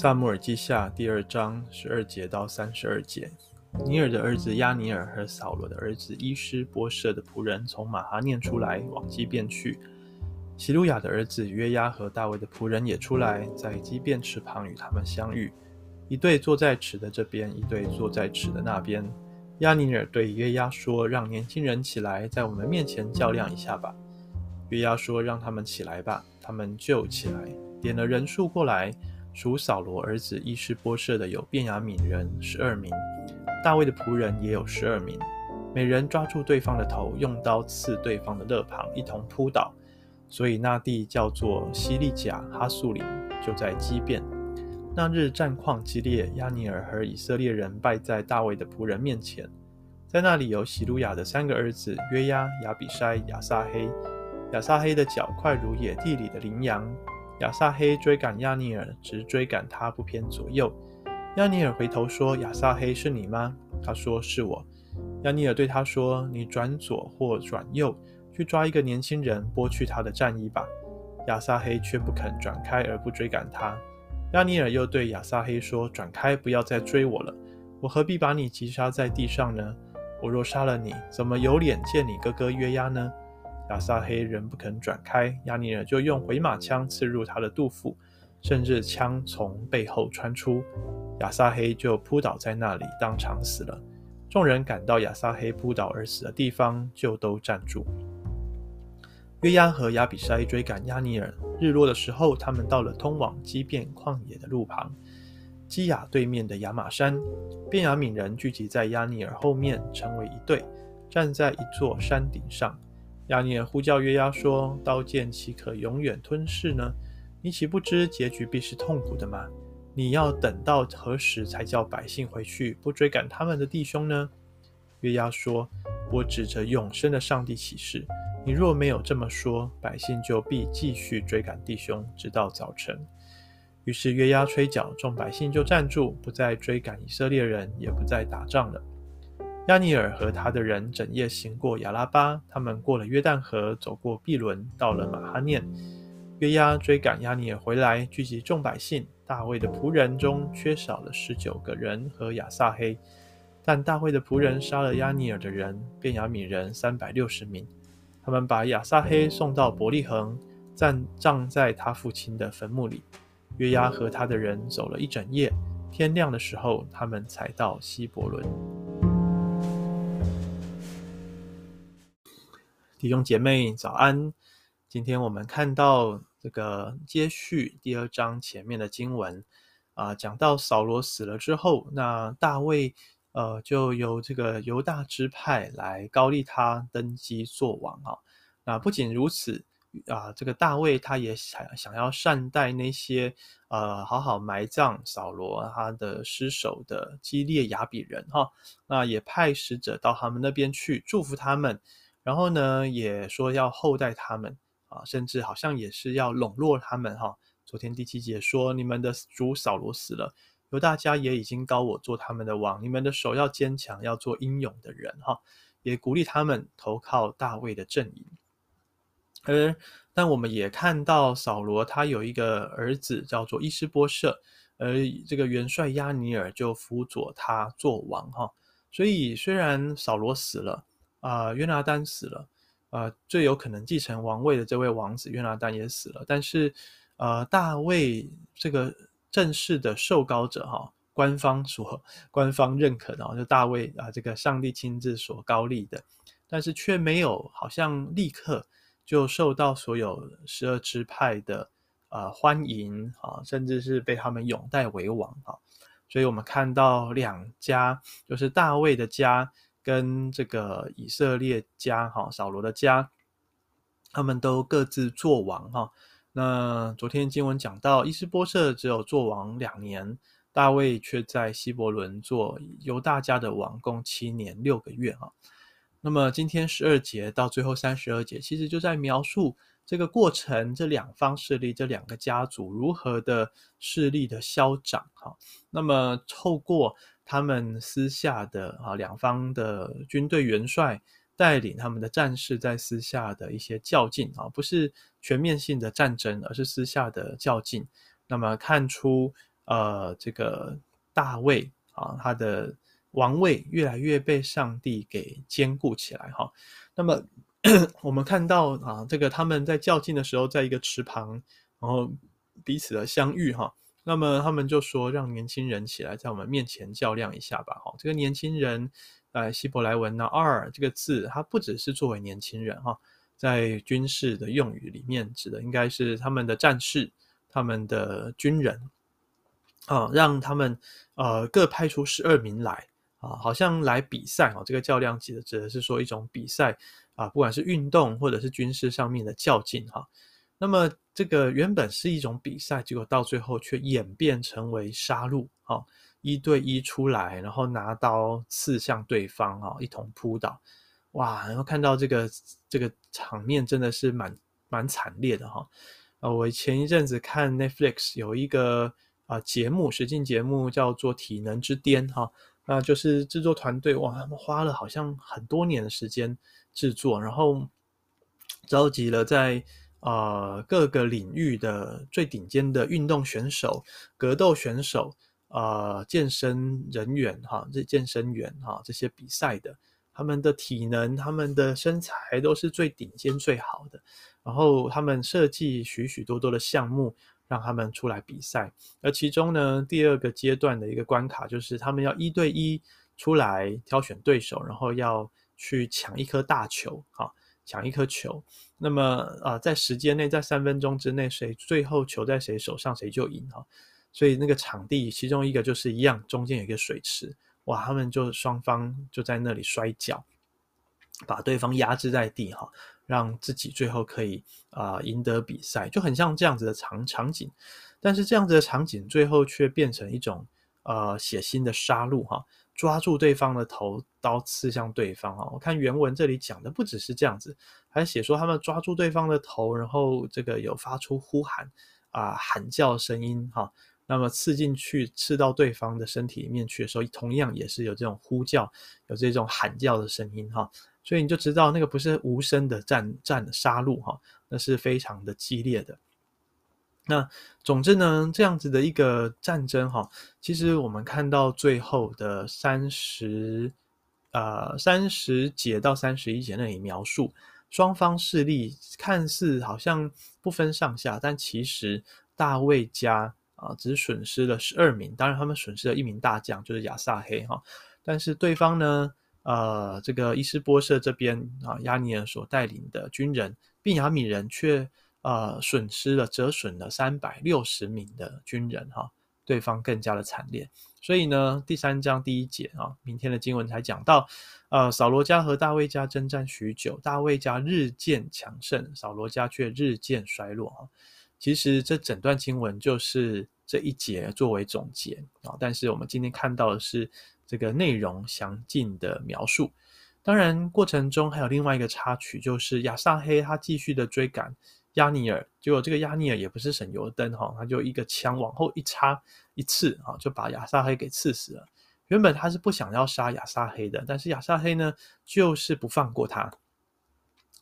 撒母耳记下第二章十二节到三十二节。尼尔的儿子亚尼尔和扫罗的儿子伊施波设的仆人从马哈念出来往基遍去。西鲁雅的儿子约押和大卫的仆人也出来，在基遍池旁与他们相遇。一对坐在池的这边，一对坐在池的那边。亚尼尔对约押说：“让年轻人起来，在我们面前较量一下吧。”约押说：“让他们起来吧。”他们就起来，点了人数过来。属扫罗儿子伊施波设的有便雅悯人十二名，大卫的仆人也有十二名。每人抓住对方的头，用刀刺对方的肋旁，一同扑倒。所以那地叫做西利甲哈素林，就在基变。那日战况激烈，亚尼尔和以色列人败在大卫的仆人面前。在那里有洗鲁雅的三个儿子约押、亚比筛、亚撒黑。亚撒黑的脚快如野地里的羚羊。亚撒黑追赶亚尼尔，直追赶他不偏左右。亚尼尔回头说：“亚撒黑是你吗？”他说：“是我。”亚尼尔对他说：“你转左或转右，去抓一个年轻人，剥去他的战衣吧。”亚撒黑却不肯转开，而不追赶他。亚尼尔又对亚撒黑说：“转开，不要再追我了。我何必把你击杀在地上呢？我若杀了你，怎么有脸见你哥哥约押呢？”亚撒黑仍不肯转开，押尼尔就用回马枪刺入他的肚腹，甚至枪从背后穿出，亚撒黑就扑倒在那里，当场死了。众人赶到亚撒黑扑倒而死的地方，就都站住。约押和亚比筛追赶押尼尔，日落的时候，他们到了通往基遍旷野的路旁，基亚对面的亚玛山。便雅悯人聚集在押尼尔后面，成为一队，站在一座山顶上。押尼珥呼叫约押说：“刀剑岂可永远吞噬呢？你岂不知结局必是痛苦的吗？你要等到何时才叫百姓回去，不追赶他们的弟兄呢？”约押说：“我指着永生的上帝起誓，你若没有这么说，百姓就必继续追赶弟兄，直到早晨。”于是约押吹角，众百姓就站住，不再追赶以色列人，也不再打仗了。押尼尔和他的人整夜行过亚拉巴，他们过了约旦河，走过毕伦，到了马哈念。约押追赶押尼尔回来，聚集众百姓。大卫的仆人中缺少了十九个人和亚撒黑，但大卫的仆人杀了押尼尔的人，便雅悯人三百六十名。他们把亚撒黑送到伯利恒，暂葬在他父亲的坟墓里。约押和他的人走了一整夜，天亮的时候，他们才到希伯伦。弟兄姐妹早安！今天我们看到这个接续第二章前面的经文啊，讲到扫罗死了之后，那大卫呃就由这个犹大支派来膏立他登基做王啊。那不仅如此啊，这个大卫他也想想要善待那些呃好好埋葬扫罗他的尸首的基列雅比人哈，那也派使者到他们那边去祝福他们。然后呢，也说要厚待他们啊，甚至好像也是要笼络他们哈。昨天第七节说，你们的主扫罗死了，犹大家也已经高我做他们的王，你们的手要坚强，要做英勇的人哈。也鼓励他们投靠大卫的阵营。而但我们也看到扫罗他有一个儿子叫做伊施波设，而这个元帅押尼尔就辅佐他做王哈。所以虽然扫罗死了。啊、呃，约拿单死了，呃，最有可能继承王位的这位王子约拿单也死了。但是，呃，大卫这个正式的受膏者哈、官方所官方认可的，就大卫啊、呃，这个上帝亲自所膏立的，但是却没有好像立刻就受到所有十二支派的啊、呃、欢迎啊，甚至是被他们拥戴为王啊。所以我们看到两家，就是大卫的家。跟这个以色列家哈扫罗的家，他们都各自做王哈。那昨天经文讲到，伊斯波设只有做王两年，大卫却在希伯伦做犹大家的王，共七年六个月哈。那么今天十二节到最后三十二节，其实就在描述这个过程，这两方势力，这两个家族如何的势力的消长哈。那么透过。他们私下的啊，两方的军队元帅带领他们的战士在私下的一些较劲啊，不是全面性的战争，而是私下的较劲。那么看出呃，这个大卫啊，他的王位越来越被上帝给坚固起来哈。那么 我们看到啊，这个他们在较劲的时候，在一个池旁，然后彼此的相遇哈。那么他们就说：“让年轻人起来，在我们面前较量一下吧。”哈，这个年轻人，呃，希伯来文呢，二这个字，它不只是作为年轻人哈，在军事的用语里面，指的应该是他们的战士、他们的军人啊，让他们呃各派出十二名来啊，好像来比赛啊。这个较量指的指的是说一种比赛啊，不管是运动或者是军事上面的较劲哈。那么这个原本是一种比赛，结果到最后却演变成为杀戮，啊，一对一出来，然后拿刀刺向对方，啊，一同扑倒，哇！然后看到这个这个场面真的是蛮蛮惨烈的，哈。呃，我前一阵子看 Netflix 有一个啊节目，实境节目叫做《体能之巅》，哈，那就是制作团队哇，他们花了好像很多年的时间制作，然后召集了在。呃，各个领域的最顶尖的运动选手、格斗选手、呃，健身人员哈，这健身员哈，这些比赛的，他们的体能、他们的身材都是最顶尖、最好的。然后他们设计许许多多的项目，让他们出来比赛。而其中呢，第二个阶段的一个关卡就是他们要一对一出来挑选对手，然后要去抢一颗大球，哈。抢一颗球，那么啊、在时间内，在三分钟之内，谁最后球在谁手上，谁就赢哈。所以那个场地，其中一个就是一样，中间有一个水池，哇，他们就双方就在那里摔跤，把对方压制在地哈，让自己最后可以啊、赢得比赛，就很像这样子的场场景。但是这样子的场景最后却变成一种呃血腥的杀戮哈。抓住对方的头，刀刺向对方啊！我看原文这里讲的不只是这样子，还写说他们抓住对方的头，然后这个有发出呼喊啊、喊叫声音哈。那么刺进去，刺到对方的身体里面去的时候，同样也是有这种呼叫，有这种喊叫的声音哈。所以你就知道那个不是无声的战战杀戮哈，那是非常的激烈的。那总之呢，这样子的一个战争哈，其实我们看到最后的三十，呃，三十节到三十一节那里描述，双方势力看似好像不分上下，但其实大卫家啊只损失了十二名，当然他们损失了一名大将，就是亚撒黑哈，但是对方呢，呃，这个伊施波设这边啊，押尼珥所带领的军人，并雅米人却。呃，损失了，折损了三百六十名的军人哈，对方更加的惨烈。所以呢，第三章第一节啊，明天的经文才讲到，呃，扫罗家和大卫家征战许久，大卫家日渐强盛，扫罗家却日渐衰落哈。其实这整段经文就是这一节作为总结啊，但是我们今天看到的是这个内容详尽的描述。当然，过程中还有另外一个插曲，就是亚撒黑他继续的追赶。押尼尔，结果这个押尼尔也不是省油灯哈，他就一个枪往后一插一刺啊，就把亚撒黑给刺死了。原本他是不想要杀亚撒黑的，但是亚撒黑呢就是不放过他，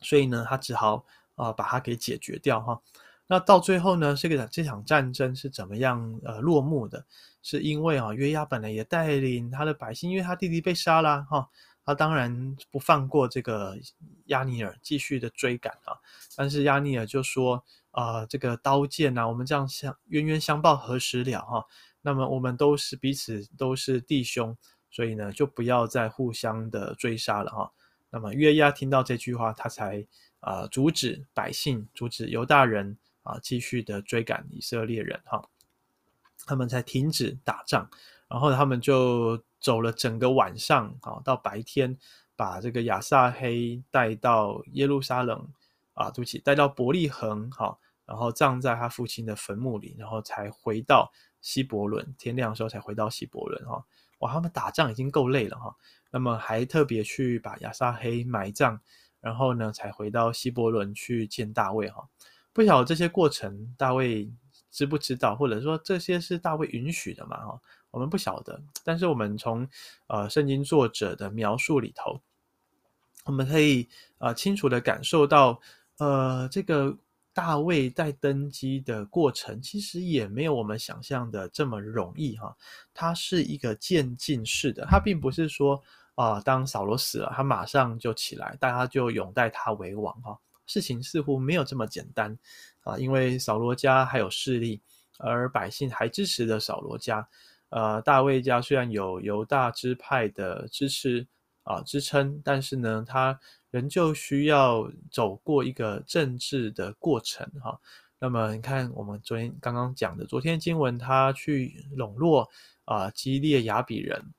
所以呢他只好啊把他给解决掉哈。那到最后呢，这个这场战争是怎么样呃落幕的？是因为啊约押本来也带领他的百姓，因为他弟弟被杀了哈。他当然不放过这个押尼尔，继续的追赶啊！但是押尼尔就说：“啊、呃，这个刀剑啊，我们这样相冤冤相报何时了？哈，那么我们都是彼此都是弟兄，所以呢，就不要再互相的追杀了哈。那么约押听到这句话，他才啊、阻止百姓，阻止犹大人啊继续的追赶以色列人哈，他们才停止打仗，然后他们就。走了整个晚上，啊，到白天，把这个亚撒黑带到耶路撒冷，啊，对不起，带到伯利恒，好，然后葬在他父亲的坟墓里，然后才回到希伯伦。天亮的时候才回到希伯伦，哈，哇，他们打仗已经够累了，哈，那么还特别去把亚撒黑埋葬，然后呢，才回到希伯伦去见大卫，哈，不晓得这些过程大卫知不知道，或者说这些是大卫允许的嘛，哈。我们不晓得，但是我们从呃圣经作者的描述里头，我们可以呃清楚的感受到，呃这个大卫在登基的过程，其实也没有我们想象的这么容易哈。他是一个渐进式的，他并不是说啊、呃，当扫罗死了，他马上就起来，大家就拥戴他为王哈。事情似乎没有这么简单啊，因为扫罗家还有势力，而百姓还支持着扫罗家。呃，大卫家虽然有犹大支派的支持啊支撑，但是呢，他仍旧需要走过一个政治的过程哈。那么你看，我们昨天刚刚讲的，昨天经文他去笼络啊基列雅比人。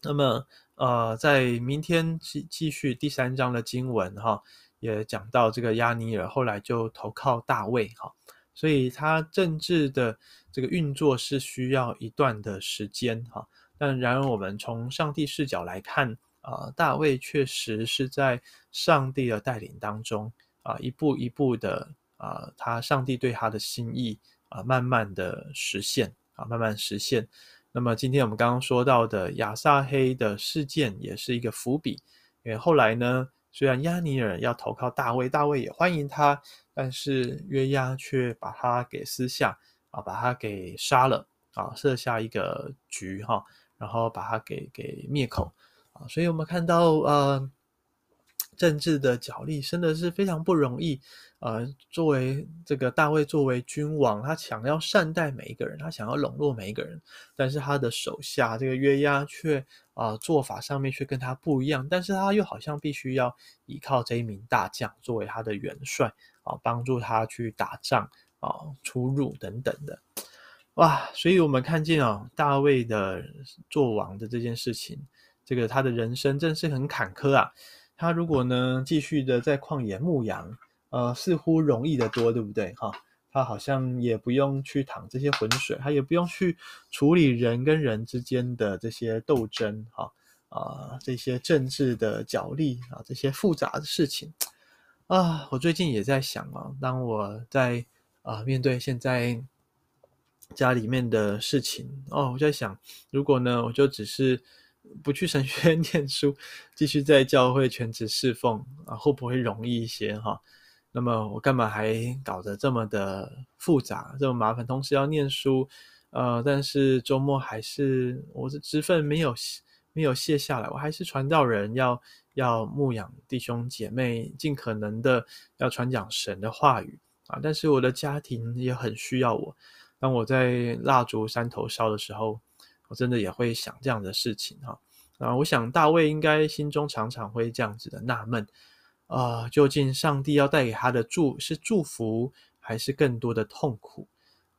那么呃，在明天继继续第三章的经文哈，也讲到这个亚尼尔后来就投靠大卫哈。所以，他政治的这个运作是需要一段的时间哈。但然而，我们从上帝视角来看啊，大卫确实是在上帝的带领当中啊，一步一步的啊，他上帝对他的心意啊，慢慢的实现啊，慢慢实现。那么，今天我们刚刚说到的亚撒黑的事件，也是一个伏笔，因为后来呢，虽然押尼珥要投靠大卫，大卫也欢迎他。但是约押却把他给私下啊，把他给杀了啊，设下一个局哈，然后把他给给灭口啊，所以我们看到呃，政治的角力真的是非常不容易。呃，作为这个大卫作为君王，他想要善待每一个人，他想要笼络每一个人，但是他的手下这个约押却啊、呃、做法上面却跟他不一样，但是他又好像必须要依靠这一名大将作为他的元帅啊，帮助他去打仗啊、出入等等的，哇！所以我们看见啊，大卫的做王的这件事情，这个他的人生真是很坎坷啊。他如果呢继续的在旷野牧羊。呃，似乎容易得多，对不对？哈，他好像也不用去淌这些浑水，他也不用去处理人跟人之间的这些斗争，哈啊、这些政治的角力啊，这些复杂的事情啊。我最近也在想啊，当我在啊、面对现在家里面的事情哦，我在想，如果呢，我就只是不去神学院 念书，继续在教会全职侍奉啊，会不会容易一些？哈。那么我干嘛还搞得这么的复杂，这么麻烦？同时要念书，呃，但是周末还是我的职分没有没有卸下来，我还是传道人，要要牧养弟兄姐妹，尽可能的要传讲神的话语啊。但是我的家庭也很需要我。当我在蜡烛山头烧的时候，我真的也会想这样的事情哈。啊，我想大卫应该心中常常会这样子的纳闷。啊、究竟上帝要带给他的祝是祝福，还是更多的痛苦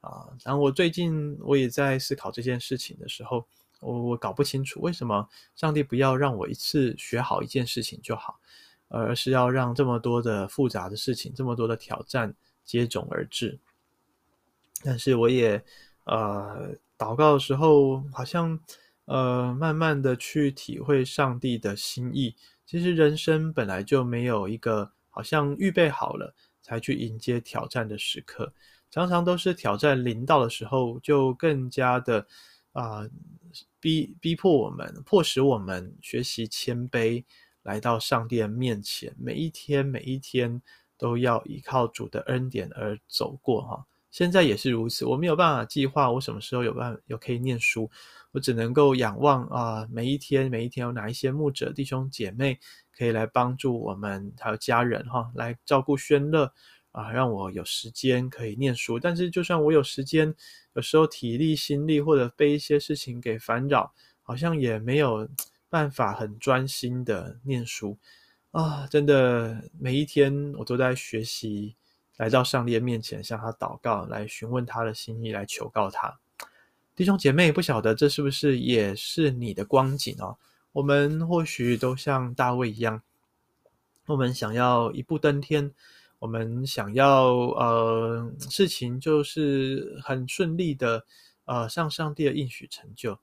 啊？然后我最近我也在思考这件事情的时候，我我搞不清楚为什么上帝不要让我一次学好一件事情就好，而是要让这么多的复杂的事情，这么多的挑战接踵而至。但是我也呃祷告的时候，好像呃慢慢的去体会上帝的心意。其实人生本来就没有一个好像预备好了才去迎接挑战的时刻，常常都是挑战临到的时候，就更加的啊、逼逼迫我们，迫使我们学习谦卑，来到上帝的面前，每一天每一天都要依靠主的恩典而走过哈。现在也是如此，我没有办法计划我什么时候有办有可以念书。我只能够仰望啊，每一天每一天有哪一些牧者弟兄姐妹可以来帮助我们，还有家人哈，来照顾宣乐啊，让我有时间可以念书。但是就算我有时间，有时候体力心力或者被一些事情给烦扰，好像也没有办法很专心的念书啊。真的每一天我都在学习，来到上帝的面前向他祷告，来询问他的心意，来求告他。弟兄姐妹，不晓得这是不是也是你的光景哦？我们或许都像大卫一样，我们想要一步登天，我们想要呃事情就是很顺利的呃向上帝的应许成就，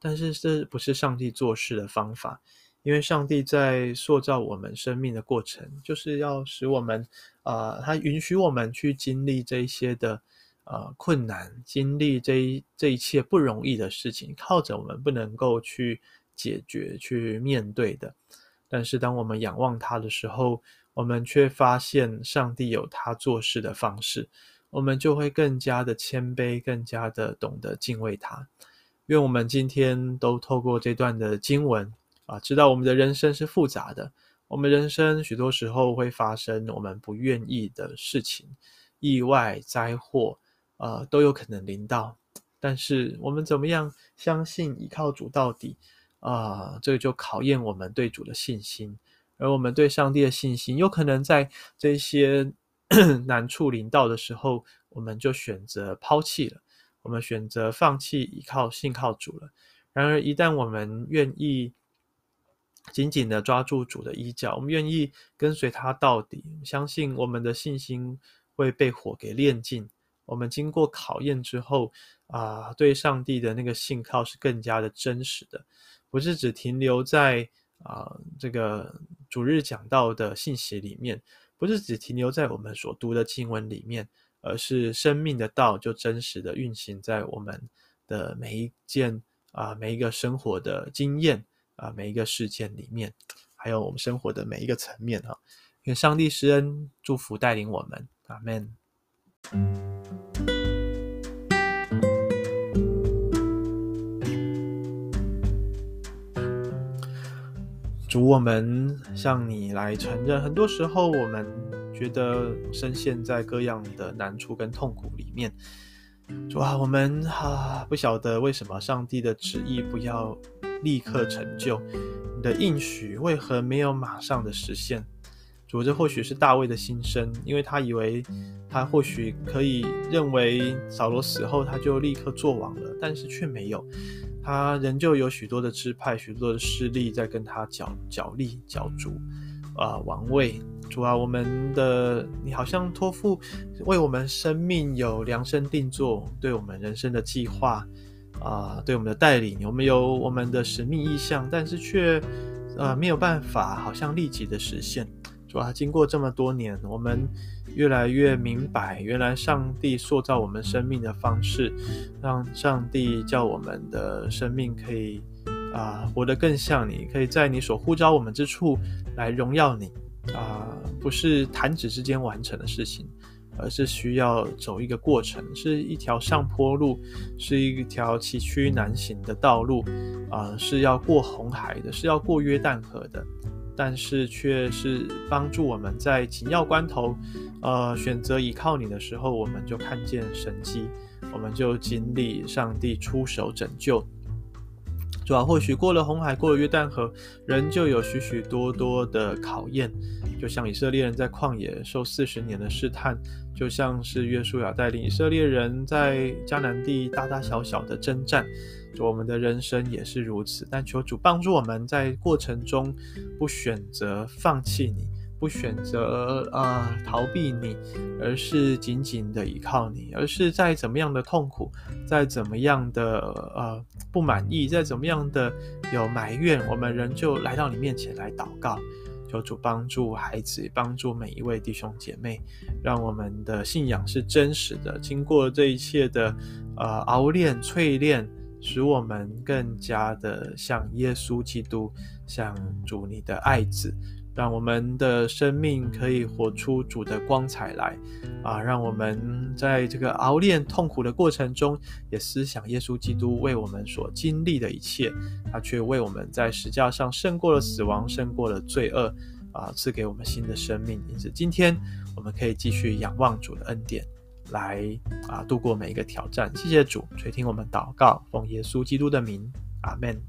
但是这不是上帝做事的方法，因为上帝在塑造我们生命的过程，就是要使我们、呃，他允许我们去经历这些的。呃，困难经历这一这一切不容易的事情，靠着我们不能够去解决、去面对的。但是，当我们仰望他的时候，我们却发现上帝有他做事的方式，我们就会更加的谦卑，更加的懂得敬畏他。愿我们今天都透过这段的经文啊，知道我们的人生是复杂的，我们人生许多时候会发生我们不愿意的事情，意外、灾祸，呃，都有可能临到。但是我们怎么样相信依靠主到底啊，这个就考验我们对主的信心。而我们对上帝的信心，有可能在这些 难处临到的时候，我们就选择抛弃了，我们选择放弃依靠信靠主了。然而，一旦我们愿意紧紧的抓住主的衣角，我们愿意跟随他到底，相信我们的信心会被火给炼尽。我们经过考验之后，啊、对上帝的那个信靠是更加的真实的，不是只停留在啊、这个。主日讲到的信息里面，不是只停留在我们所读的经文里面，而是生命的道就真实的运行在我们的每一件啊，每一个生活的经验啊，每一个事件里面，还有我们生活的每一个层面啊，愿上帝施恩祝福带领我们，阿门。主，我们向你来承认，很多时候我们觉得深陷在各样的难处跟痛苦里面。主啊，我们啊不晓得为什么上帝的旨意不要立刻成就，你的应许为何没有马上的实现？主，这或许是大卫的心声，因为他以为他或许可以认为扫罗死后他就立刻做王了，但是却没有。他仍旧有许多的支派，许多的势力在跟他角角力角逐，啊、呃，王位。主啊，我们的你好像托付为我们生命有量身定做，对我们人生的计划，啊、对我们的带领，我们有我们的使命意向，但是却呃没有办法，好像立即的实现。主啊，经过这么多年，我们。越来越明白，原来上帝塑造我们生命的方式，让上帝叫我们的生命可以啊、活得更像你，可以在你所呼召我们之处来荣耀你啊、不是弹指之间完成的事情，而是需要走一个过程，是一条上坡路，是一条崎岖难行的道路啊、是要过红海的，是要过约旦河的。但是却是帮助我们在紧要关头，呃，选择依靠你的时候，我们就看见神迹，我们就经历上帝出手拯救。主啊，或许过了红海，过了约旦河，仍旧有许许多多的考验，就像以色列人在旷野受四十年的试探，就像是约书亚带领以色列人在迦南地大大小小的征战。我们的人生也是如此，但求主帮助我们在过程中不选择放弃你，不选择啊、呃、逃避你，而是紧紧的依靠你，而是在怎么样的痛苦，在怎么样的呃不满意，在怎么样的有埋怨，我们仍旧来到你面前来祷告，求主帮助孩子，帮助每一位弟兄姐妹，让我们的信仰是真实的，经过这一切的呃熬炼淬炼。使我们更加的像耶稣基督，像主你的爱子，让我们的生命可以活出主的光彩来啊！让我们在这个熬炼痛苦的过程中，也思想耶稣基督为我们所经历的一切，他却为我们在十架上胜过了死亡，胜过了罪恶啊，赐给我们新的生命。因此，今天我们可以继续仰望主的恩典。来啊，度过每一个挑战。谢谢主垂听我们祷告，奉耶稣基督的名，阿门。